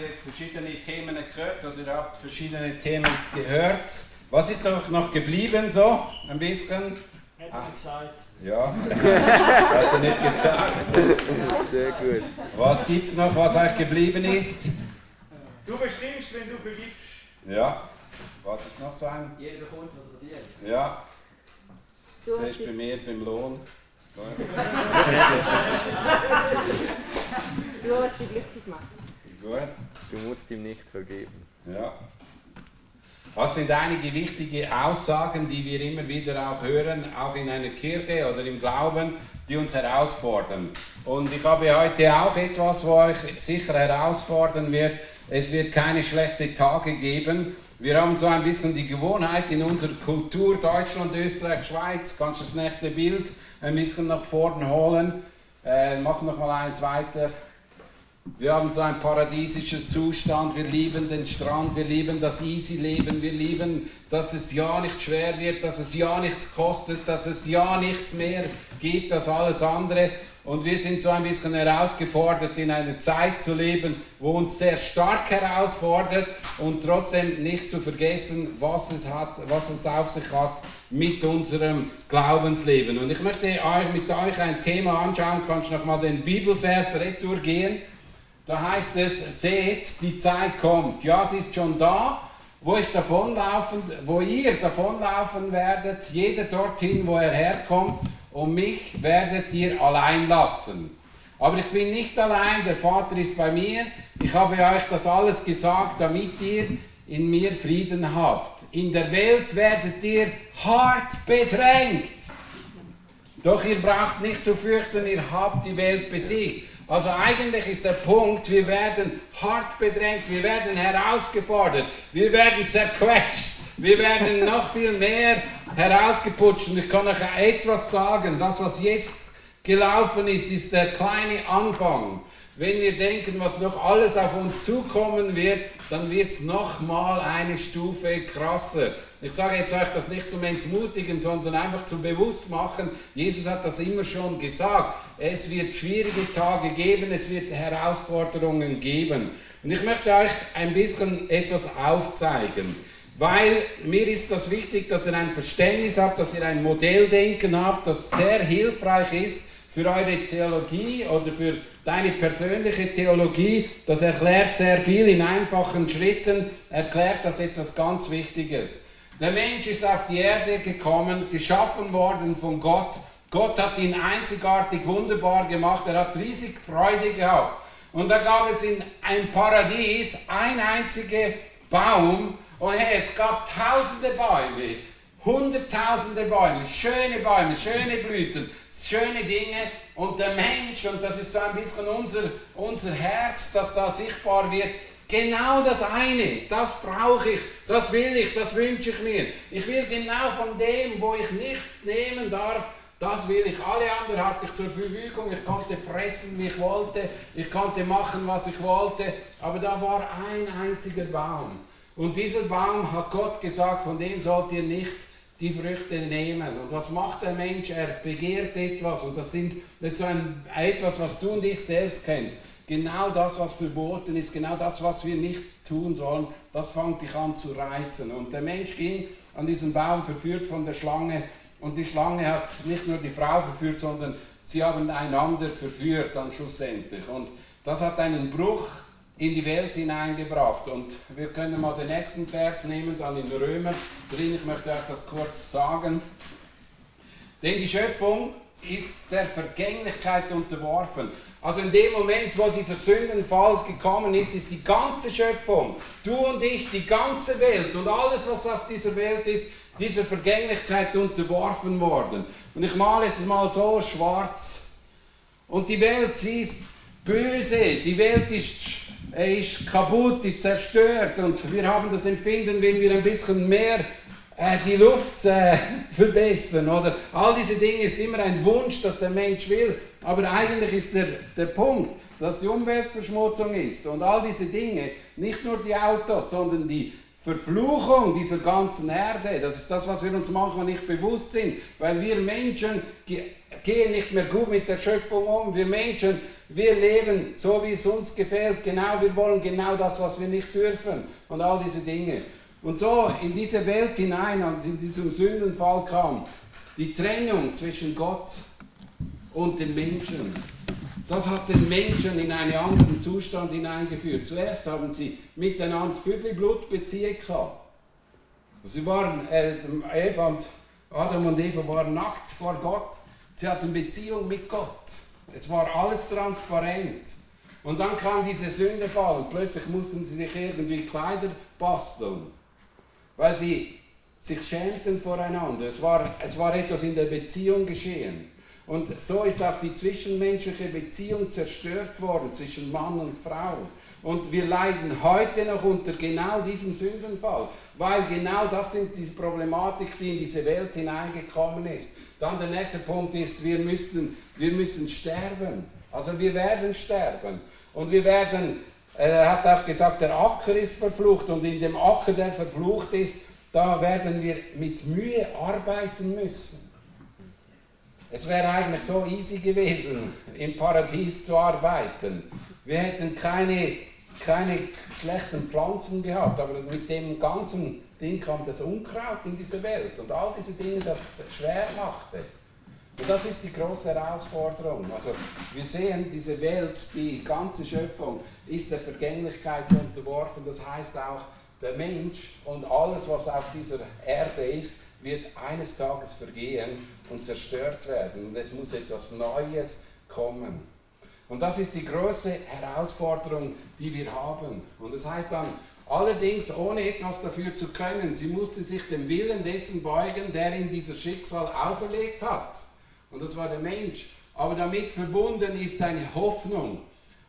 jetzt verschiedene Themen gehört oder ihr habt verschiedene Themen gehört. Was ist auch noch geblieben so? Ein bisschen? Hätte ah. gesagt. Ja, hat er nicht gesagt. Sehr gut. Was gibt es noch, was euch geblieben ist? Du bestimmst, wenn du vergibst. Ja. Was ist noch so ein? Jeder bekommt, was er verdient. Ja. Zuerst bei mir beim Lohn. du, was dich glücklich macht. Gut. Du musst ihm nicht vergeben. Ja. Das sind einige wichtige Aussagen, die wir immer wieder auch hören, auch in einer Kirche oder im Glauben, die uns herausfordern. Und ich habe heute auch etwas, wo euch sicher herausfordern wird. Es wird keine schlechten Tage geben. Wir haben so ein bisschen die Gewohnheit in unserer Kultur, Deutschland, Österreich, Schweiz, kannst du das nächste Bild ein bisschen nach vorne holen. Äh, mach noch mal eins weiter. Wir haben so einen paradiesischen Zustand, wir lieben den Strand, wir lieben das Easy-Leben, wir lieben, dass es ja nicht schwer wird, dass es ja nichts kostet, dass es ja nichts mehr gibt als alles andere. Und wir sind so ein bisschen herausgefordert, in einer Zeit zu leben, wo uns sehr stark herausfordert und trotzdem nicht zu vergessen, was es, hat, was es auf sich hat mit unserem Glaubensleben. Und ich möchte euch, mit euch ein Thema anschauen, kannst du nochmal den Bibelvers retour gehen. Da heißt es, seht, die Zeit kommt. Ja, sie ist schon da, wo ich davonlaufen, wo ihr davonlaufen werdet, jeder dorthin, wo er herkommt und mich werdet ihr allein lassen. Aber ich bin nicht allein, der Vater ist bei mir. Ich habe euch das alles gesagt, damit ihr in mir Frieden habt. In der Welt werdet ihr hart bedrängt. Doch ihr braucht nicht zu fürchten, ihr habt die Welt besiegt. Also eigentlich ist der Punkt, wir werden hart bedrängt, wir werden herausgefordert, wir werden zerquetscht. Wir werden noch viel mehr herausgeputscht. Und ich kann euch etwas sagen. Das, was jetzt gelaufen ist, ist der kleine Anfang. Wenn wir denken, was noch alles auf uns zukommen wird, dann wird es nochmal eine Stufe krasser. Ich sage jetzt euch das nicht zum Entmutigen, sondern einfach zum Bewusstmachen. Jesus hat das immer schon gesagt. Es wird schwierige Tage geben, es wird Herausforderungen geben. Und ich möchte euch ein bisschen etwas aufzeigen. Weil mir ist das wichtig, dass ihr ein Verständnis habt, dass ihr ein Modelldenken habt, das sehr hilfreich ist für eure Theologie oder für deine persönliche Theologie. Das erklärt sehr viel in einfachen Schritten, erklärt das etwas ganz Wichtiges. Der Mensch ist auf die Erde gekommen, geschaffen worden von Gott. Gott hat ihn einzigartig wunderbar gemacht, er hat riesig Freude gehabt. Und da gab es in ein Paradies ein einziger Baum, und hey, es gab tausende Bäume, hunderttausende Bäume, schöne Bäume, schöne Blüten, schöne Dinge. Und der Mensch, und das ist so ein bisschen unser, unser Herz, das da sichtbar wird, genau das eine, das brauche ich, das will ich, das wünsche ich mir. Ich will genau von dem, wo ich nicht nehmen darf, das will ich. Alle anderen hatte ich zur Verfügung. Ich konnte fressen, wie ich wollte. Ich konnte machen, was ich wollte. Aber da war ein einziger Baum. Und dieser Baum hat Gott gesagt, von dem sollt ihr nicht die Früchte nehmen. Und was macht der Mensch? Er begehrt etwas. Und das, sind, so ein, etwas, was du und ich selbst kennt. Genau das, was verboten ist, genau das, was wir nicht tun sollen, das fängt dich an zu reizen. Und der Mensch ging an diesen Baum verführt von der Schlange. Und die Schlange hat nicht nur die Frau verführt, sondern sie haben einander verführt dann schlussendlich. Und das hat einen Bruch in die Welt hineingebracht. Und wir können mal den nächsten Vers nehmen, dann in Römer drin. Ich möchte euch das kurz sagen. Denn die Schöpfung ist der Vergänglichkeit unterworfen. Also in dem Moment, wo dieser Sündenfall gekommen ist, ist die ganze Schöpfung, du und ich, die ganze Welt und alles, was auf dieser Welt ist, dieser Vergänglichkeit unterworfen worden. Und ich male es mal so schwarz. Und die Welt, sie ist böse, die Welt ist er ist kaputt, ist zerstört und wir haben das Empfinden, wenn wir ein bisschen mehr äh, die Luft äh, verbessern oder? All diese Dinge ist immer ein Wunsch, dass der Mensch will, aber eigentlich ist der, der Punkt, dass die Umweltverschmutzung ist und all diese Dinge, nicht nur die Autos, sondern die Verfluchung dieser ganzen Erde. Das ist das, was wir uns manchmal nicht bewusst sind, weil wir Menschen gehen nicht mehr gut mit der Schöpfung um. Wir Menschen, wir leben so, wie es uns gefällt. Genau, wir wollen genau das, was wir nicht dürfen und all diese Dinge. Und so in diese Welt hinein, als in diesem Sündenfall kam, die Trennung zwischen Gott und dem Menschen. Das hat den Menschen in einen anderen Zustand hineingeführt. Zuerst haben sie miteinander Viertelblutbeziehung gehabt. Sie waren, äh, Eva und Adam und Eva waren nackt vor Gott. Sie hatten Beziehung mit Gott. Es war alles transparent. Und dann kam diese Sündefall und plötzlich mussten sie sich irgendwie Kleider basteln, weil sie sich schämten voreinander. Es war, es war etwas in der Beziehung geschehen. Und so ist auch die zwischenmenschliche Beziehung zerstört worden zwischen Mann und Frau. Und wir leiden heute noch unter genau diesem Sündenfall, weil genau das sind die Problematik, die in diese Welt hineingekommen ist. Dann der nächste Punkt ist, wir müssen, wir müssen sterben. Also wir werden sterben. Und wir werden, er hat auch gesagt, der Acker ist verflucht und in dem Acker, der verflucht ist, da werden wir mit Mühe arbeiten müssen. Es wäre eigentlich so easy gewesen, im Paradies zu arbeiten. Wir hätten keine, keine schlechten Pflanzen gehabt, aber mit dem ganzen Ding kam das Unkraut in diese Welt und all diese Dinge, das schwer machte. Und das ist die große Herausforderung. Also wir sehen, diese Welt, die ganze Schöpfung ist der Vergänglichkeit unterworfen. Das heißt auch, der Mensch und alles, was auf dieser Erde ist, wird eines Tages vergehen und zerstört werden. Und es muss etwas Neues kommen. Und das ist die große Herausforderung, die wir haben. Und das heißt dann, allerdings ohne etwas dafür zu können, sie musste sich dem Willen dessen beugen, der ihm dieses Schicksal auferlegt hat. Und das war der Mensch. Aber damit verbunden ist eine Hoffnung.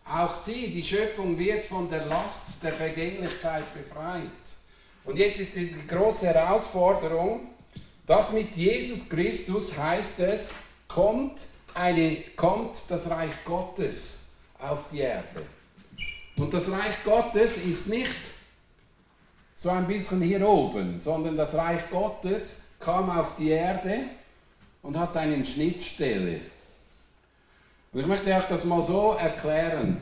Auch sie, die Schöpfung, wird von der Last der Vergänglichkeit befreit. Und jetzt ist die große Herausforderung, das mit Jesus Christus heißt es, kommt, eine, kommt das Reich Gottes auf die Erde. Und das Reich Gottes ist nicht so ein bisschen hier oben, sondern das Reich Gottes kam auf die Erde und hat eine Schnittstelle. Und ich möchte euch das mal so erklären.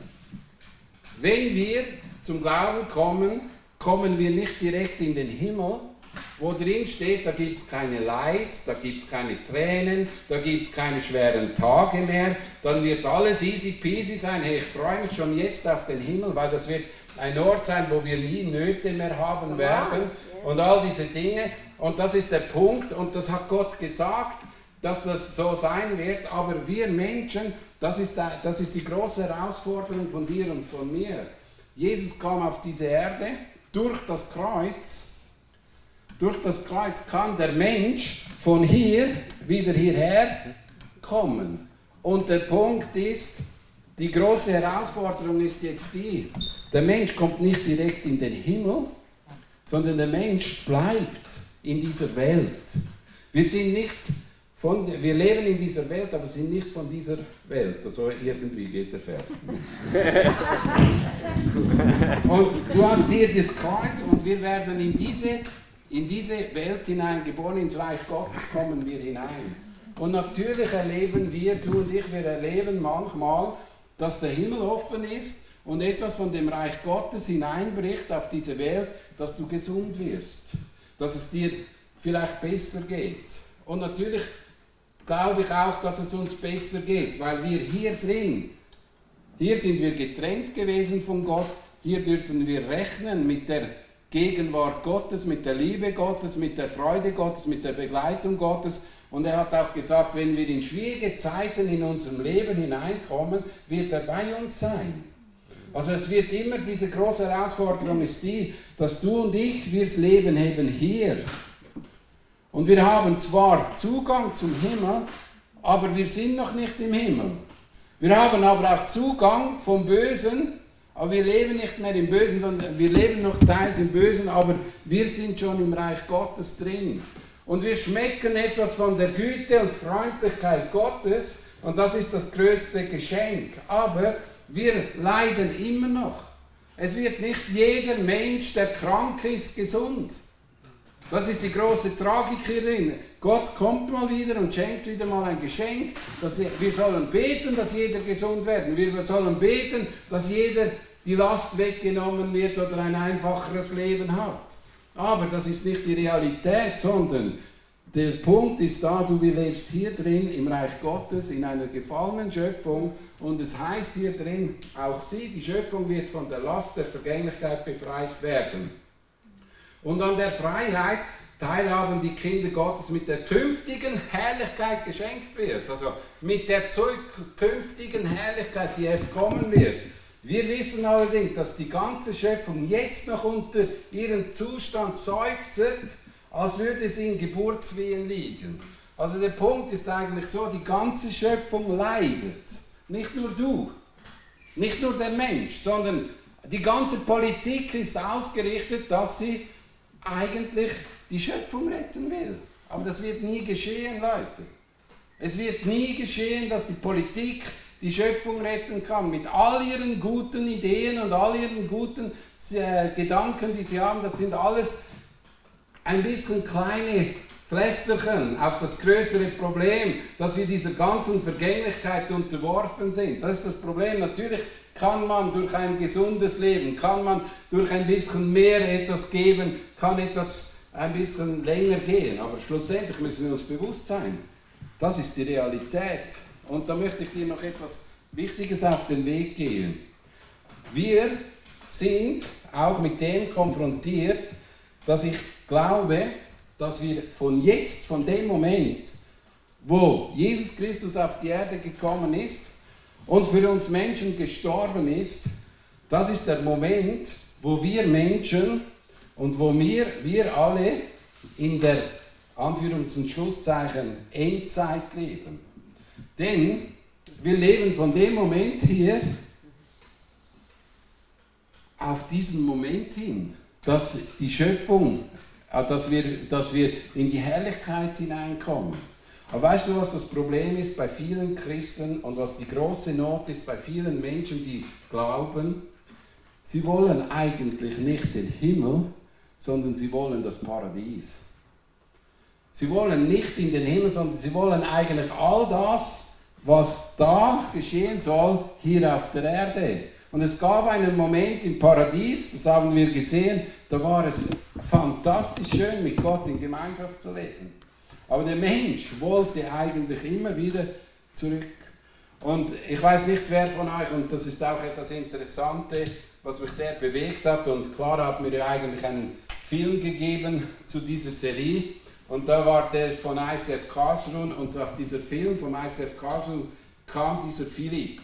Wenn wir zum Glauben kommen, kommen wir nicht direkt in den Himmel, wo drin steht, da gibt es keine Leid, da gibt es keine Tränen, da gibt es keine schweren Tage mehr, dann wird alles easy peasy sein. Hey, ich freue mich schon jetzt auf den Himmel, weil das wird ein Ort sein, wo wir nie Nöte mehr haben werden und all diese Dinge. Und das ist der Punkt und das hat Gott gesagt, dass das so sein wird, aber wir Menschen, das ist, das ist die große Herausforderung von dir und von mir. Jesus kam auf diese Erde durch das Kreuz durch das Kreuz kann der Mensch von hier wieder hierher kommen. Und der Punkt ist, die große Herausforderung ist jetzt die, der Mensch kommt nicht direkt in den Himmel, sondern der Mensch bleibt in dieser Welt. Wir sind nicht von, wir leben in dieser Welt, aber sind nicht von dieser Welt. Also irgendwie geht der Vers. und du hast hier das Kreuz und wir werden in diese in diese Welt hinein, geboren ins Reich Gottes, kommen wir hinein. Und natürlich erleben wir, du und ich, wir erleben manchmal, dass der Himmel offen ist und etwas von dem Reich Gottes hineinbricht auf diese Welt, dass du gesund wirst, dass es dir vielleicht besser geht. Und natürlich glaube ich auch, dass es uns besser geht, weil wir hier drin, hier sind wir getrennt gewesen von Gott, hier dürfen wir rechnen mit der Gegenwart Gottes, mit der Liebe Gottes, mit der Freude Gottes, mit der Begleitung Gottes. Und er hat auch gesagt, wenn wir in schwierige Zeiten in unserem Leben hineinkommen, wird er bei uns sein. Also es wird immer, diese große Herausforderung ist die, dass du und ich, wir leben eben hier. Und wir haben zwar Zugang zum Himmel, aber wir sind noch nicht im Himmel. Wir haben aber auch Zugang vom Bösen aber wir leben nicht mehr im Bösen, sondern wir leben noch teils im Bösen, aber wir sind schon im Reich Gottes drin. Und wir schmecken etwas von der Güte und Freundlichkeit Gottes und das ist das größte Geschenk. Aber wir leiden immer noch. Es wird nicht jeder Mensch, der krank ist, gesund. Das ist die große Tragik hierin. Gott kommt mal wieder und schenkt wieder mal ein Geschenk. Dass wir sollen beten, dass jeder gesund werden. Wir sollen beten, dass jeder die Last weggenommen wird oder ein einfacheres Leben hat. Aber das ist nicht die Realität, sondern der Punkt ist da, du lebst hier drin im Reich Gottes, in einer gefallenen Schöpfung und es heißt hier drin, auch sie, die Schöpfung wird von der Last der Vergänglichkeit befreit werden. Und an der Freiheit teilhaben die Kinder Gottes mit der künftigen Herrlichkeit geschenkt wird. Also mit der zukünftigen Herrlichkeit, die erst kommen wird. Wir wissen allerdings, dass die ganze Schöpfung jetzt noch unter ihrem Zustand seufzt, als würde sie in Geburtswehen liegen. Also der Punkt ist eigentlich so, die ganze Schöpfung leidet. Nicht nur du, nicht nur der Mensch, sondern die ganze Politik ist ausgerichtet, dass sie eigentlich die Schöpfung retten will. Aber das wird nie geschehen, Leute. Es wird nie geschehen, dass die Politik die Schöpfung retten kann. Mit all ihren guten Ideen und all ihren guten äh, Gedanken, die sie haben, das sind alles ein bisschen kleine Pflästerchen auf das größere Problem, dass wir dieser ganzen Vergänglichkeit unterworfen sind. Das ist das Problem. Natürlich kann man durch ein gesundes Leben, kann man durch ein bisschen mehr etwas geben, kann etwas ein bisschen länger gehen. Aber schlussendlich müssen wir uns bewusst sein, das ist die Realität. Und da möchte ich dir noch etwas Wichtiges auf den Weg gehen. Wir sind auch mit dem konfrontiert, dass ich glaube, dass wir von jetzt, von dem Moment, wo Jesus Christus auf die Erde gekommen ist und für uns Menschen gestorben ist, das ist der Moment, wo wir Menschen und wo wir, wir alle in der Anführungs- und Schlusszeichen Endzeit leben. Denn wir leben von dem Moment hier auf diesen Moment hin, dass die Schöpfung, äh, dass wir, dass wir in die Herrlichkeit hineinkommen. Aber weißt du, was das Problem ist bei vielen Christen und was die große Not ist bei vielen Menschen, die glauben? Sie wollen eigentlich nicht den Himmel, sondern sie wollen das Paradies. Sie wollen nicht in den Himmel, sondern sie wollen eigentlich all das, was da geschehen soll, hier auf der Erde. Und es gab einen Moment im Paradies, das haben wir gesehen, da war es fantastisch schön, mit Gott in Gemeinschaft zu leben. Aber der Mensch wollte eigentlich immer wieder zurück. Und ich weiß nicht, wer von euch, und das ist auch etwas Interessantes, was mich sehr bewegt hat, und Clara hat mir ja eigentlich einen Film gegeben zu dieser Serie. Und da war der von ICF Karlsruhe und auf dieser Film vom ICF Karlsruhe kam dieser Philipp.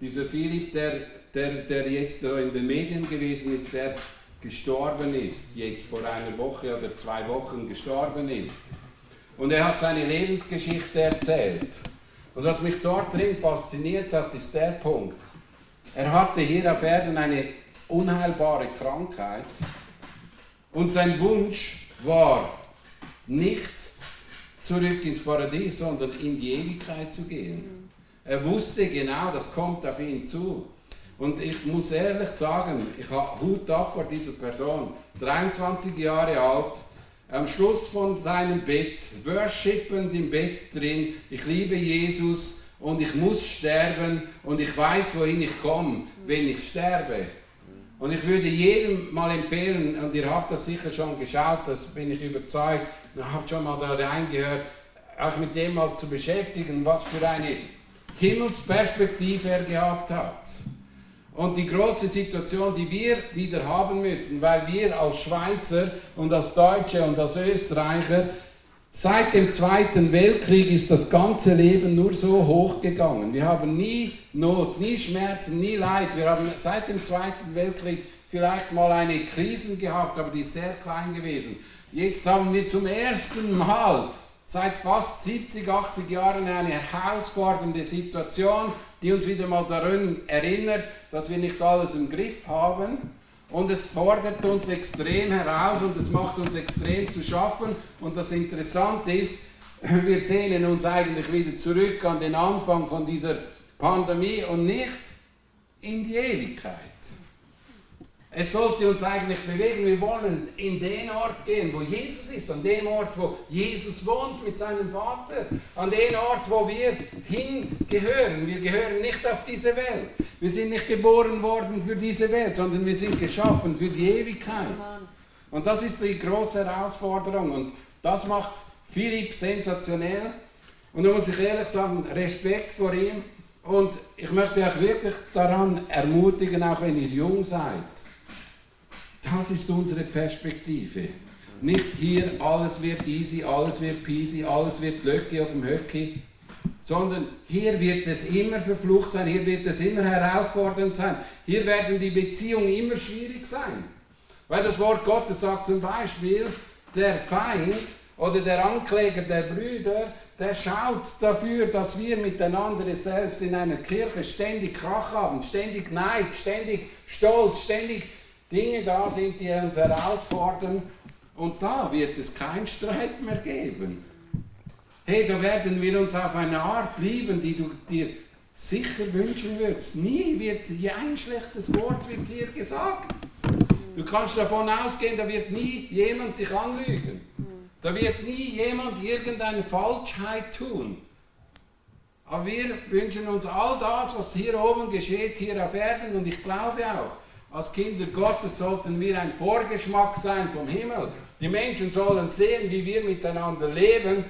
Dieser Philipp, der, der, der jetzt in den Medien gewesen ist, der gestorben ist, jetzt vor einer Woche oder zwei Wochen gestorben ist. Und er hat seine Lebensgeschichte erzählt. Und was mich dort drin fasziniert hat, ist der Punkt. Er hatte hier auf Erden eine unheilbare Krankheit und sein Wunsch war nicht zurück ins Paradies, sondern in die Ewigkeit zu gehen. Er wusste genau, das kommt auf ihn zu. Und ich muss ehrlich sagen, ich habe Hut ab vor dieser Person. 23 Jahre alt, am Schluss von seinem Bett, worshipend im Bett drin. Ich liebe Jesus und ich muss sterben und ich weiß, wohin ich komme, wenn ich sterbe. Und ich würde jedem mal empfehlen, und ihr habt das sicher schon geschaut, das bin ich überzeugt, ihr habt schon mal da reingehört, auch mit dem mal zu beschäftigen, was für eine Himmelsperspektive er gehabt hat. Und die große Situation, die wir wieder haben müssen, weil wir als Schweizer und als Deutsche und als Österreicher Seit dem Zweiten Weltkrieg ist das ganze Leben nur so hochgegangen. Wir haben nie Not, nie Schmerzen, nie Leid. Wir haben seit dem Zweiten Weltkrieg vielleicht mal eine Krise gehabt, aber die ist sehr klein gewesen. Jetzt haben wir zum ersten Mal seit fast 70, 80 Jahren eine herausfordernde Situation, die uns wieder mal daran erinnert, dass wir nicht alles im Griff haben und es fordert uns extrem heraus und es macht uns extrem zu schaffen. Und das Interessante ist, wir sehnen uns eigentlich wieder zurück an den Anfang von dieser Pandemie und nicht in die Ewigkeit. Es sollte uns eigentlich bewegen. Wir wollen in den Ort gehen, wo Jesus ist, an den Ort, wo Jesus wohnt mit seinem Vater, an den Ort, wo wir hingehören. Wir gehören nicht auf diese Welt. Wir sind nicht geboren worden für diese Welt, sondern wir sind geschaffen für die Ewigkeit. Und das ist die große Herausforderung. Und das macht Philipp sensationell. Und da muss ich ehrlich sagen, Respekt vor ihm. Und ich möchte euch wirklich daran ermutigen, auch wenn ihr jung seid, das ist unsere Perspektive. Nicht hier, alles wird easy, alles wird peasy, alles wird Löcke auf dem Höcki, sondern hier wird es immer verflucht sein, hier wird es immer herausfordernd sein, hier werden die Beziehungen immer schwierig sein. Weil das Wort Gottes sagt zum Beispiel, der Feind oder der Ankläger der Brüder, der schaut dafür, dass wir miteinander selbst in einer Kirche ständig Krach haben, ständig Neid, ständig Stolz, ständig Dinge da sind, die uns herausfordern. Und da wird es keinen Streit mehr geben. Hey, da werden wir uns auf eine Art lieben, die du dir sicher wünschen würdest. Nie wird ein schlechtes Wort wird hier gesagt. Du kannst davon ausgehen, da wird nie jemand dich anlügen. Da wird nie jemand irgendeine Falschheit tun. Aber wir wünschen uns all das, was hier oben geschieht, hier auf Erden. Und ich glaube auch, als Kinder Gottes sollten wir ein Vorgeschmack sein vom Himmel. Die Menschen sollen sehen, wie wir miteinander leben.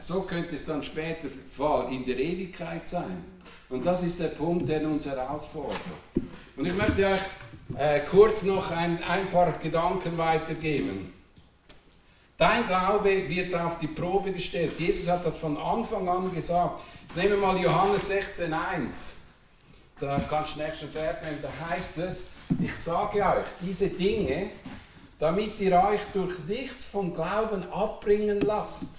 So könnte es dann später in der Ewigkeit sein. Und das ist der Punkt, der uns herausfordert. Und ich möchte euch äh, kurz noch ein, ein paar Gedanken weitergeben. Dein Glaube wird auf die Probe gestellt. Jesus hat das von Anfang an gesagt. Nehmen wir mal Johannes 16,1. Da kannst du den nächsten Vers nehmen. Da heißt es, ich sage euch diese Dinge, damit ihr euch durch nichts vom Glauben abbringen lasst.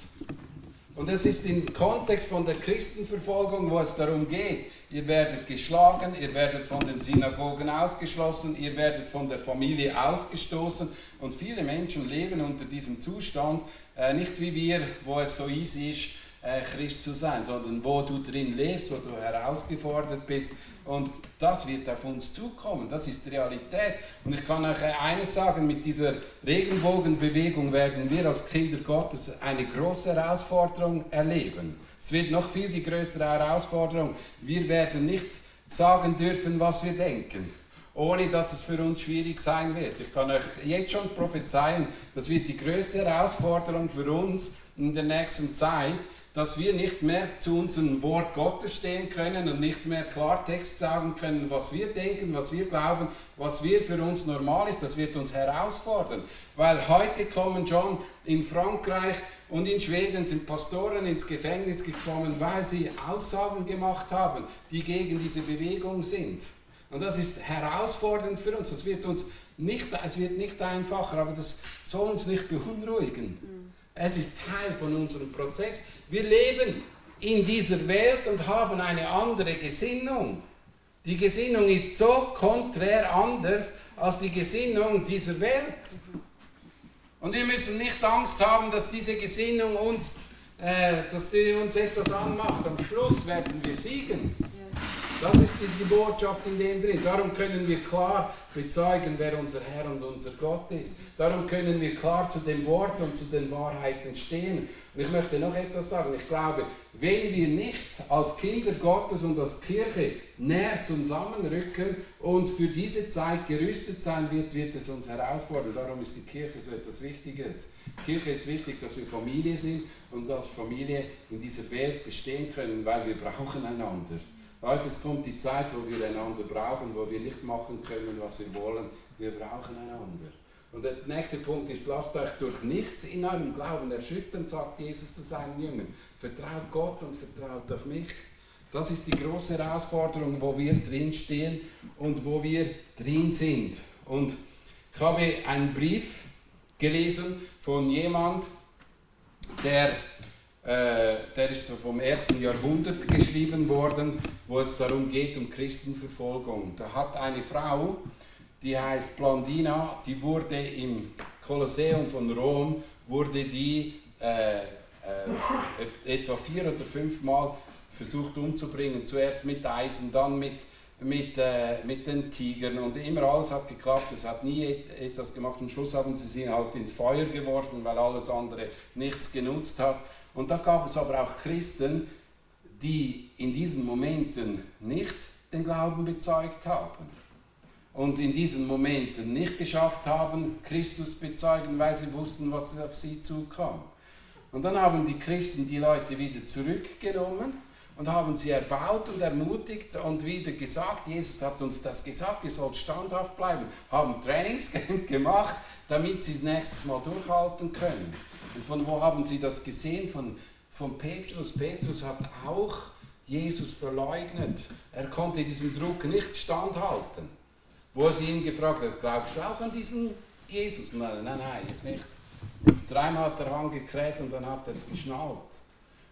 Und es ist im Kontext von der Christenverfolgung, wo es darum geht, ihr werdet geschlagen, ihr werdet von den Synagogen ausgeschlossen, ihr werdet von der Familie ausgestoßen und viele Menschen leben unter diesem Zustand, äh, nicht wie wir, wo es so easy ist, Christ zu sein, sondern wo du drin lebst, wo du herausgefordert bist. Und das wird auf uns zukommen, das ist Realität. Und ich kann euch eines sagen, mit dieser Regenbogenbewegung werden wir als Kinder Gottes eine große Herausforderung erleben. Es wird noch viel die größere Herausforderung. Wir werden nicht sagen dürfen, was wir denken ohne dass es für uns schwierig sein wird. Ich kann euch jetzt schon prophezeien, das wird die größte Herausforderung für uns in der nächsten Zeit, dass wir nicht mehr zu unserem Wort Gottes stehen können und nicht mehr Klartext sagen können, was wir denken, was wir glauben, was wir für uns normal ist. Das wird uns herausfordern. Weil heute kommen schon in Frankreich und in Schweden sind Pastoren ins Gefängnis gekommen, weil sie Aussagen gemacht haben, die gegen diese Bewegung sind. Und das ist herausfordernd für uns. Das wird uns nicht, es wird nicht einfacher, aber das soll uns nicht beunruhigen. Es ist Teil von unserem Prozess. Wir leben in dieser Welt und haben eine andere Gesinnung. Die Gesinnung ist so konträr anders als die Gesinnung dieser Welt. Und wir müssen nicht Angst haben, dass diese Gesinnung uns, äh, dass die uns etwas anmacht. Am Schluss werden wir siegen. Das ist die, die, Botschaft in dem drin. Darum können wir klar bezeugen, wer unser Herr und unser Gott ist. Darum können wir klar zu dem Wort und zu den Wahrheiten stehen. Und ich möchte noch etwas sagen. Ich glaube, wenn wir nicht als Kinder Gottes und als Kirche näher zusammenrücken und für diese Zeit gerüstet sein wird, wird es uns herausfordern. Darum ist die Kirche so etwas Wichtiges. Kirche ist wichtig, dass wir Familie sind und als Familie in dieser Welt bestehen können, weil wir brauchen einander. Leute, es kommt die Zeit, wo wir einander brauchen, wo wir nicht machen können, was wir wollen. Wir brauchen einander. Und der nächste Punkt ist, lasst euch durch nichts in eurem Glauben erschüttern, sagt Jesus zu seinen Jüngern. Vertraut Gott und vertraut auf mich. Das ist die große Herausforderung, wo wir drin stehen und wo wir drin sind. Und ich habe einen Brief gelesen von jemand, der der ist so vom ersten Jahrhundert geschrieben worden, wo es darum geht, um Christenverfolgung. Da hat eine Frau, die heißt Blandina, die wurde im Kolosseum von Rom, wurde die äh, äh, etwa vier oder fünf Mal versucht umzubringen. Zuerst mit Eisen, dann mit mit, äh, mit den Tigern und immer alles hat geklappt, es hat nie et etwas gemacht. Am Schluss haben sie sie halt ins Feuer geworfen, weil alles andere nichts genutzt hat. Und da gab es aber auch Christen, die in diesen Momenten nicht den Glauben bezeugt haben und in diesen Momenten nicht geschafft haben, Christus bezeugen, weil sie wussten, was auf sie zukam. Und dann haben die Christen die Leute wieder zurückgenommen und haben sie erbaut und ermutigt und wieder gesagt, Jesus hat uns das gesagt, ihr sollt standhaft bleiben, haben Trainings gemacht, damit sie das nächste Mal durchhalten können. Und von wo haben sie das gesehen? Von, von Petrus. Petrus hat auch Jesus verleugnet. Er konnte diesem Druck nicht standhalten. Wo sie ihn gefragt hat, glaubst du auch an diesen Jesus? Nein, nein, nein, ich nicht. Dreimal hat er angekräht und dann hat er es geschnallt.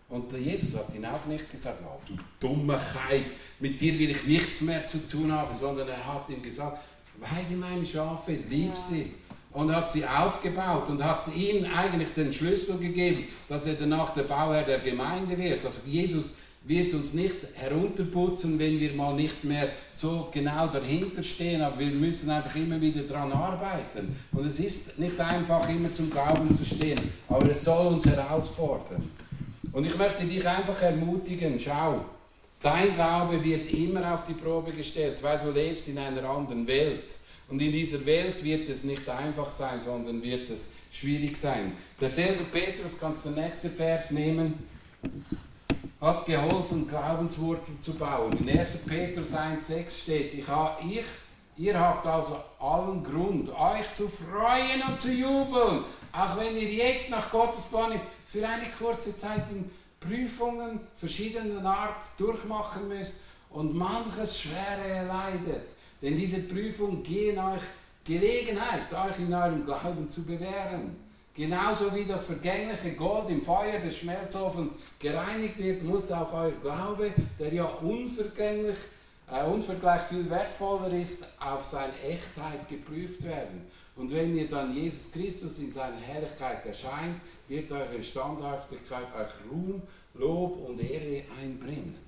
Und Jesus hat ihn auch nicht gesagt, oh, du dummer Kai, mit dir will ich nichts mehr zu tun haben, sondern er hat ihm gesagt, weide meine Schafe, lieb sie. Und hat sie aufgebaut und hat ihm eigentlich den Schlüssel gegeben, dass er danach der Bauherr der Gemeinde wird. Also Jesus wird uns nicht herunterputzen, wenn wir mal nicht mehr so genau dahinter stehen, aber wir müssen einfach immer wieder daran arbeiten. Und es ist nicht einfach, immer zum Glauben zu stehen, aber es soll uns herausfordern. Und ich möchte dich einfach ermutigen, schau, dein Glaube wird immer auf die Probe gestellt, weil du lebst in einer anderen Welt. Und in dieser Welt wird es nicht einfach sein, sondern wird es schwierig sein. Derselbe Petrus, kannst du den nächsten Vers nehmen, hat geholfen, Glaubenswurzeln zu bauen. In 1. Petrus 1,6 steht, ich, ich, ihr habt also allen Grund, euch zu freuen und zu jubeln, auch wenn ihr jetzt nach Gottes Plan für eine kurze Zeit in Prüfungen verschiedener Art durchmachen müsst und manches Schwere erleidet. Denn diese Prüfungen gehen euch Gelegenheit, euch in eurem Glauben zu bewähren. Genauso wie das vergängliche Gold im Feuer des Schmelzofens gereinigt wird, muss auch euer Glaube, der ja unvergänglich, äh, unvergleich viel wertvoller ist, auf seine Echtheit geprüft werden. Und wenn ihr dann Jesus Christus in seiner Herrlichkeit erscheint, wird eure Standhaftigkeit euch Ruhm, Lob und Ehre einbringen.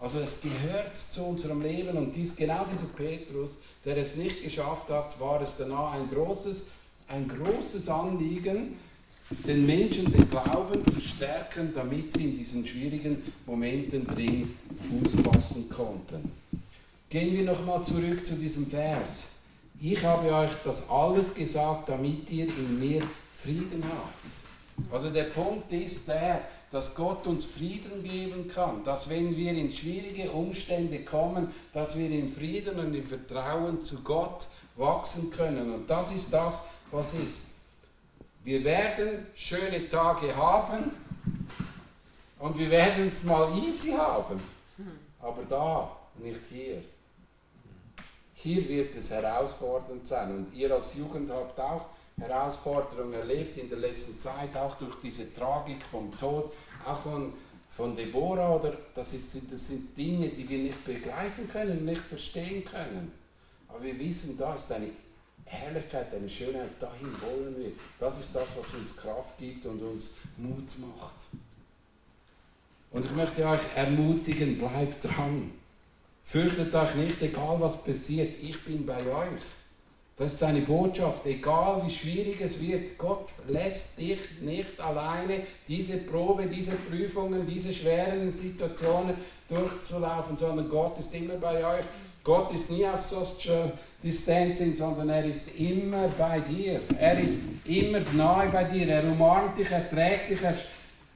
Also es gehört zu unserem Leben und dies, genau dieser Petrus, der es nicht geschafft hat, war es danach ein großes, ein großes Anliegen, den Menschen den Glauben zu stärken, damit sie in diesen schwierigen Momenten drin Fuß fassen konnten. Gehen wir nochmal zurück zu diesem Vers. Ich habe euch das alles gesagt, damit ihr in mir Frieden habt. Also der Punkt ist der, dass Gott uns Frieden geben kann, dass wenn wir in schwierige Umstände kommen, dass wir in Frieden und in Vertrauen zu Gott wachsen können. Und das ist das, was ist. Wir werden schöne Tage haben und wir werden es mal easy haben, aber da, nicht hier. Hier wird es herausfordernd sein und ihr als Jugend habt auch Herausforderung erlebt in der letzten Zeit, auch durch diese Tragik vom Tod, auch von, von Deborah. Oder das, ist, das sind Dinge, die wir nicht begreifen können, nicht verstehen können. Aber wir wissen, da ist eine Herrlichkeit, eine Schönheit, dahin wollen wir. Das ist das, was uns Kraft gibt und uns Mut macht. Und ich möchte euch ermutigen, bleibt dran. Fürchtet euch nicht, egal was passiert, ich bin bei euch. Das ist seine Botschaft. Egal wie schwierig es wird, Gott lässt dich nicht alleine diese Probe, diese Prüfungen, diese schweren Situationen durchzulaufen, sondern Gott ist immer bei euch. Gott ist nie auf Social Distancing, sondern er ist immer bei dir. Er ist immer nahe bei dir. Er umarmt dich, er trägt dich, er,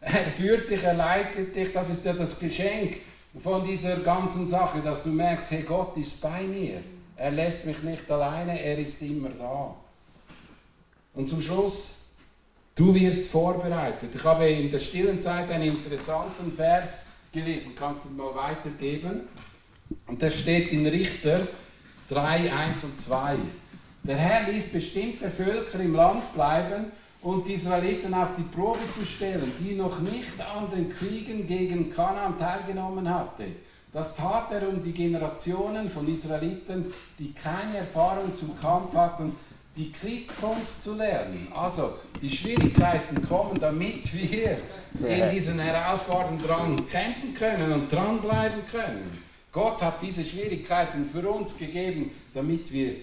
er führt dich, er leitet dich. Das ist ja das Geschenk von dieser ganzen Sache, dass du merkst, hey, Gott ist bei mir. Er lässt mich nicht alleine, er ist immer da. Und zum Schluss, du wirst vorbereitet. Ich habe in der stillen Zeit einen interessanten Vers gelesen. Kannst du mal weitergeben? Und der steht in Richter 3, 1 und 2. Der Herr ließ bestimmte Völker im Land bleiben und die Israeliten auf die Probe zu stellen, die noch nicht an den Kriegen gegen Kanaan teilgenommen hatten. Das tat er, um die Generationen von Israeliten, die keine Erfahrung zum Kampf hatten, die Kriegkunst zu lernen. Also die Schwierigkeiten kommen, damit wir in diesen Herausforderungen dran kämpfen können und dranbleiben können. Gott hat diese Schwierigkeiten für uns gegeben, damit wir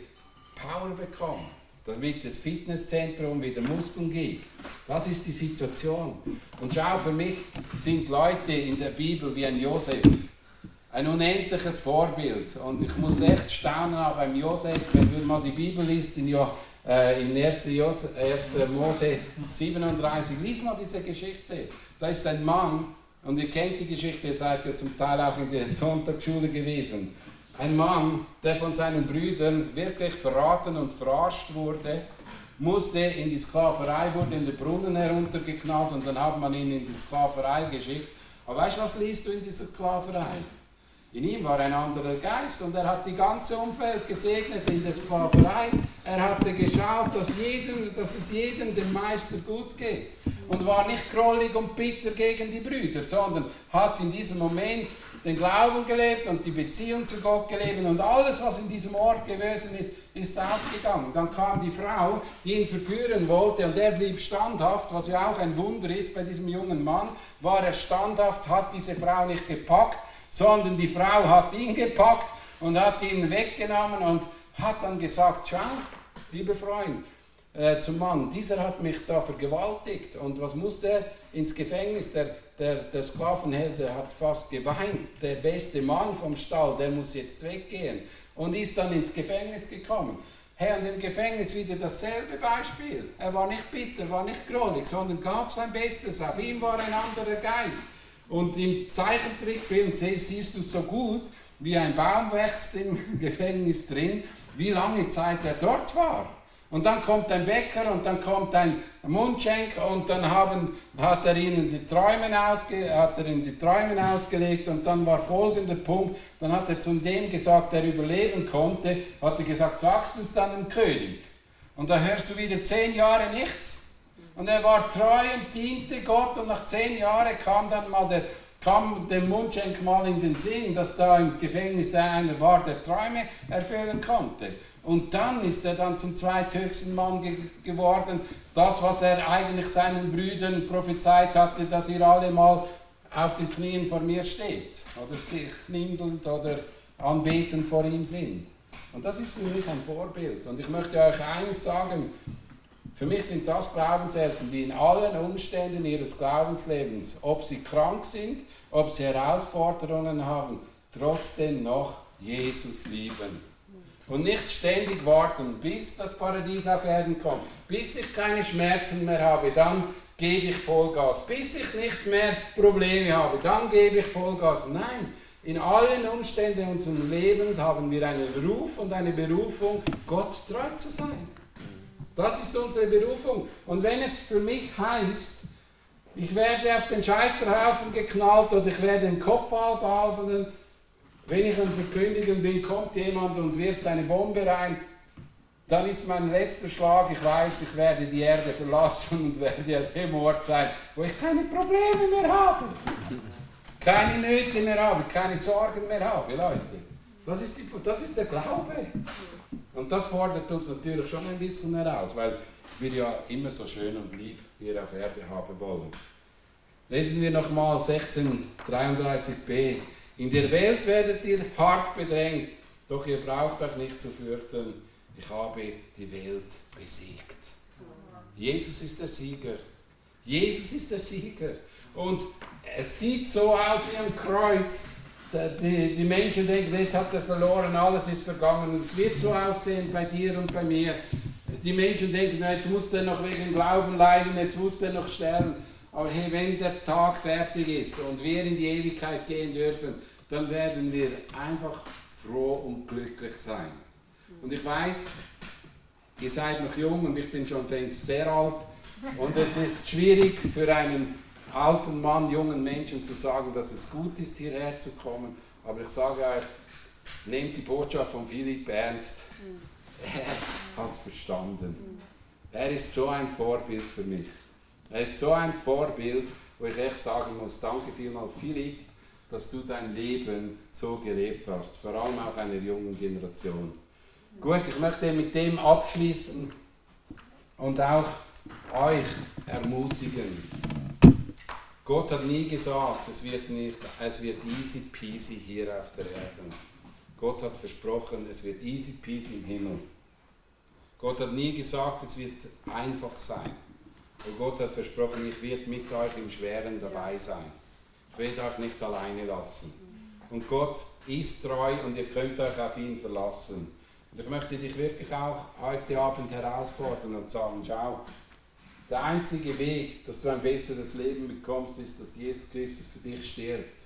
Power bekommen, damit das Fitnesszentrum wieder Muskeln gibt. Das ist die Situation. Und schau, für mich sind Leute in der Bibel wie ein Josef. Ein unendliches Vorbild. Und ich muss echt staunen auch beim Josef, wenn du mal die Bibel liest, in, äh, in 1. 1. Mose 37, lies mal diese Geschichte. Da ist ein Mann, und ihr kennt die Geschichte, ihr seid ja zum Teil auch in der Sonntagsschule gewesen. Ein Mann, der von seinen Brüdern wirklich verraten und verarscht wurde, musste in die Sklaverei, wurde in den Brunnen heruntergeknallt und dann hat man ihn in die Sklaverei geschickt. Aber weißt du, was liest du in dieser Sklaverei? In ihm war ein anderer Geist und er hat die ganze Umwelt gesegnet in der Sklaverei. Er hatte geschaut, dass, jedem, dass es jedem dem Meister gut geht und war nicht grollig und bitter gegen die Brüder, sondern hat in diesem Moment den Glauben gelebt und die Beziehung zu Gott gelebt und alles, was in diesem Ort gewesen ist, ist aufgegangen. Dann kam die Frau, die ihn verführen wollte und er blieb standhaft, was ja auch ein Wunder ist bei diesem jungen Mann, war er standhaft, hat diese Frau nicht gepackt sondern die Frau hat ihn gepackt und hat ihn weggenommen und hat dann gesagt, schau, lieber Freund, äh, zum Mann, dieser hat mich da vergewaltigt und was musste ins Gefängnis? Der, der, der Sklavenheld hat fast geweint, der beste Mann vom Stall, der muss jetzt weggehen und ist dann ins Gefängnis gekommen. Hey, und im Gefängnis wieder dasselbe Beispiel. Er war nicht bitter, war nicht grollig, sondern gab sein Bestes. Auf ihm war ein anderer Geist. Und im Zeichentrickfilm siehst du so gut, wie ein Baum wächst im Gefängnis drin, wie lange Zeit er dort war. Und dann kommt ein Bäcker und dann kommt ein Mundschenk und dann haben, hat, er ihnen die Träume ausge, hat er ihnen die Träume ausgelegt und dann war folgender Punkt, dann hat er zu dem gesagt, der überleben konnte, hat er gesagt, sagst du es dann dem König? Und da hörst du wieder zehn Jahre nichts. Und er war treu und diente Gott und nach zehn Jahren kam dann mal der, kam dem Mundschenk mal in den Sinn, dass da im Gefängnis einer war, der Träume erfüllen konnte. Und dann ist er dann zum zweithöchsten Mann ge geworden. Das, was er eigentlich seinen Brüdern prophezeit hatte, dass ihr alle mal auf den Knien vor mir steht oder sich knindelt oder anbeten vor ihm sind. Und das ist für mich ein Vorbild. Und ich möchte euch eines sagen, für mich sind das Glaubenseltern, die in allen Umständen ihres Glaubenslebens, ob sie krank sind, ob sie Herausforderungen haben, trotzdem noch Jesus lieben. Und nicht ständig warten, bis das Paradies auf Erden kommt, bis ich keine Schmerzen mehr habe, dann gebe ich Vollgas. Bis ich nicht mehr Probleme habe, dann gebe ich Vollgas. Nein, in allen Umständen unseres Lebens haben wir einen Ruf und eine Berufung, Gott treu zu sein. Das ist unsere Berufung. Und wenn es für mich heißt, ich werde auf den Scheiterhaufen geknallt oder ich werde den Kopf abhalten, wenn ich ein Verkündiger bin, kommt jemand und wirft eine Bombe rein, dann ist mein letzter Schlag, ich weiß, ich werde die Erde verlassen und werde an dem Ort sein, wo ich keine Probleme mehr habe. Keine Nöte mehr habe, keine Sorgen mehr habe, Leute. Das ist, die, das ist der Glaube. Und das fordert uns natürlich schon ein bisschen heraus, weil wir ja immer so schön und lieb hier auf Erde haben wollen. Lesen wir nochmal 1633b. In der Welt werdet ihr hart bedrängt, doch ihr braucht euch nicht zu fürchten. Ich habe die Welt besiegt. Jesus ist der Sieger. Jesus ist der Sieger. Und es sieht so aus wie ein Kreuz, die, die Menschen denken, jetzt hat er verloren, alles ist vergangen. Es wird so aussehen bei dir und bei mir. Die Menschen denken, jetzt muss er noch wegen Glauben leiden, jetzt muss er noch sterben. Aber hey, wenn der Tag fertig ist und wir in die Ewigkeit gehen dürfen, dann werden wir einfach froh und glücklich sein. Und ich weiß, ihr seid noch jung und ich bin schon sehr alt. Und es ist schwierig für einen alten Mann, jungen Menschen zu sagen, dass es gut ist, hierher zu kommen. Aber ich sage euch, nehmt die Botschaft von Philipp ernst. Er hat es verstanden. Er ist so ein Vorbild für mich. Er ist so ein Vorbild, wo ich echt sagen muss, danke vielmals Philipp, dass du dein Leben so gelebt hast, vor allem auch einer jungen Generation. Gut, ich möchte mit dem abschließen und auch euch ermutigen. Gott hat nie gesagt, es wird, nicht, es wird easy peasy hier auf der Erde. Gott hat versprochen, es wird easy peasy im Himmel. Gott hat nie gesagt, es wird einfach sein. Und Gott hat versprochen, ich werde mit euch im Schweren dabei sein. Ich werde euch nicht alleine lassen. Und Gott ist treu und ihr könnt euch auf ihn verlassen. Und ich möchte dich wirklich auch heute Abend herausfordern und sagen, schau, der einzige Weg, dass du ein besseres Leben bekommst, ist, dass Jesus Christus für dich stirbt,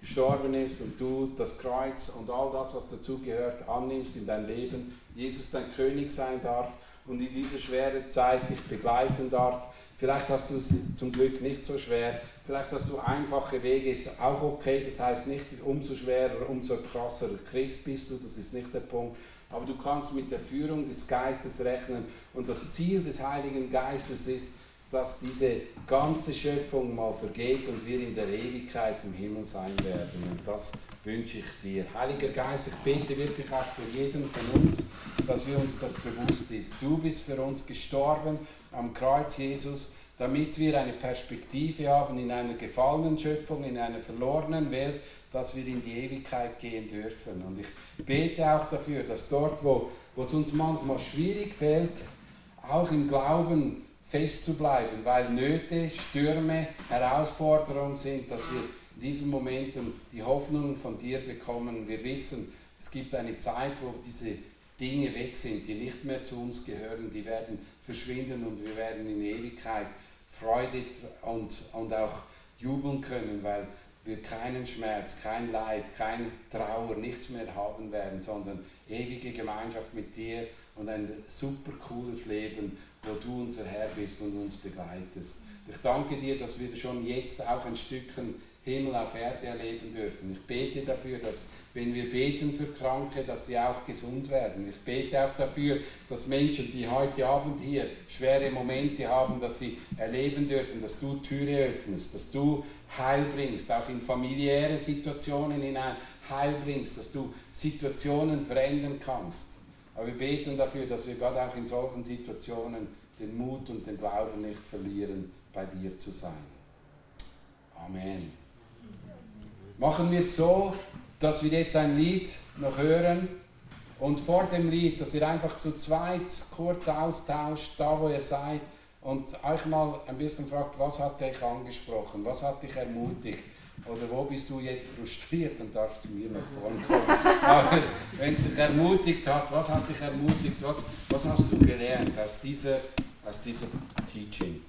gestorben ist und du das Kreuz und all das, was dazugehört, annimmst in dein Leben, Jesus dein König sein darf und in dieser schweren Zeit dich begleiten darf. Vielleicht hast du es zum Glück nicht so schwer, vielleicht hast du einfache Wege, ist auch okay. Das heißt nicht, umso schwerer, umso krasser Christ bist du, das ist nicht der Punkt. Aber du kannst mit der Führung des Geistes rechnen. Und das Ziel des Heiligen Geistes ist, dass diese ganze Schöpfung mal vergeht und wir in der Ewigkeit im Himmel sein werden. Und das wünsche ich dir. Heiliger Geist, ich bete wirklich auch für jeden von uns, dass wir uns das bewusst ist. Du bist für uns gestorben am Kreuz, Jesus, damit wir eine Perspektive haben in einer gefallenen Schöpfung, in einer verlorenen Welt, dass wir in die Ewigkeit gehen dürfen. Und ich bete auch dafür, dass dort, wo, wo es uns manchmal schwierig fällt, auch im Glauben fest zu bleiben, weil Nöte, Stürme, Herausforderungen sind, dass wir in diesen Momenten die Hoffnung von dir bekommen. Wir wissen, es gibt eine Zeit, wo diese Dinge weg sind, die nicht mehr zu uns gehören, die werden verschwinden und wir werden in Ewigkeit Freude und, und auch jubeln können, weil wir keinen Schmerz, kein Leid, kein Trauer, nichts mehr haben werden, sondern ewige Gemeinschaft mit dir und ein super cooles Leben, wo du unser Herr bist und uns begleitest. Ich danke dir, dass wir schon jetzt auch ein Stückchen Himmel auf Erde erleben dürfen. Ich bete dafür, dass wenn wir beten für Kranke, dass sie auch gesund werden. Ich bete auch dafür, dass Menschen, die heute Abend hier schwere Momente haben, dass sie erleben dürfen, dass du Türe öffnest, dass du Heil bringst, auch in familiäre Situationen hinein Heil bringst, dass du Situationen verändern kannst. Aber wir beten dafür, dass wir Gott auch in solchen Situationen den Mut und den Glauben nicht verlieren, bei dir zu sein. Amen. Machen wir es so, dass wir jetzt ein Lied noch hören und vor dem Lied, dass ihr einfach zu zweit kurz austauscht, da wo ihr seid und euch mal ein bisschen fragt, was hat euch angesprochen, was hat dich ermutigt oder wo bist du jetzt frustriert und darfst zu mir nach vorne kommen. Aber wenn es dich ermutigt hat, was hat dich ermutigt, was, was hast du gelernt aus dieser, aus dieser Teaching?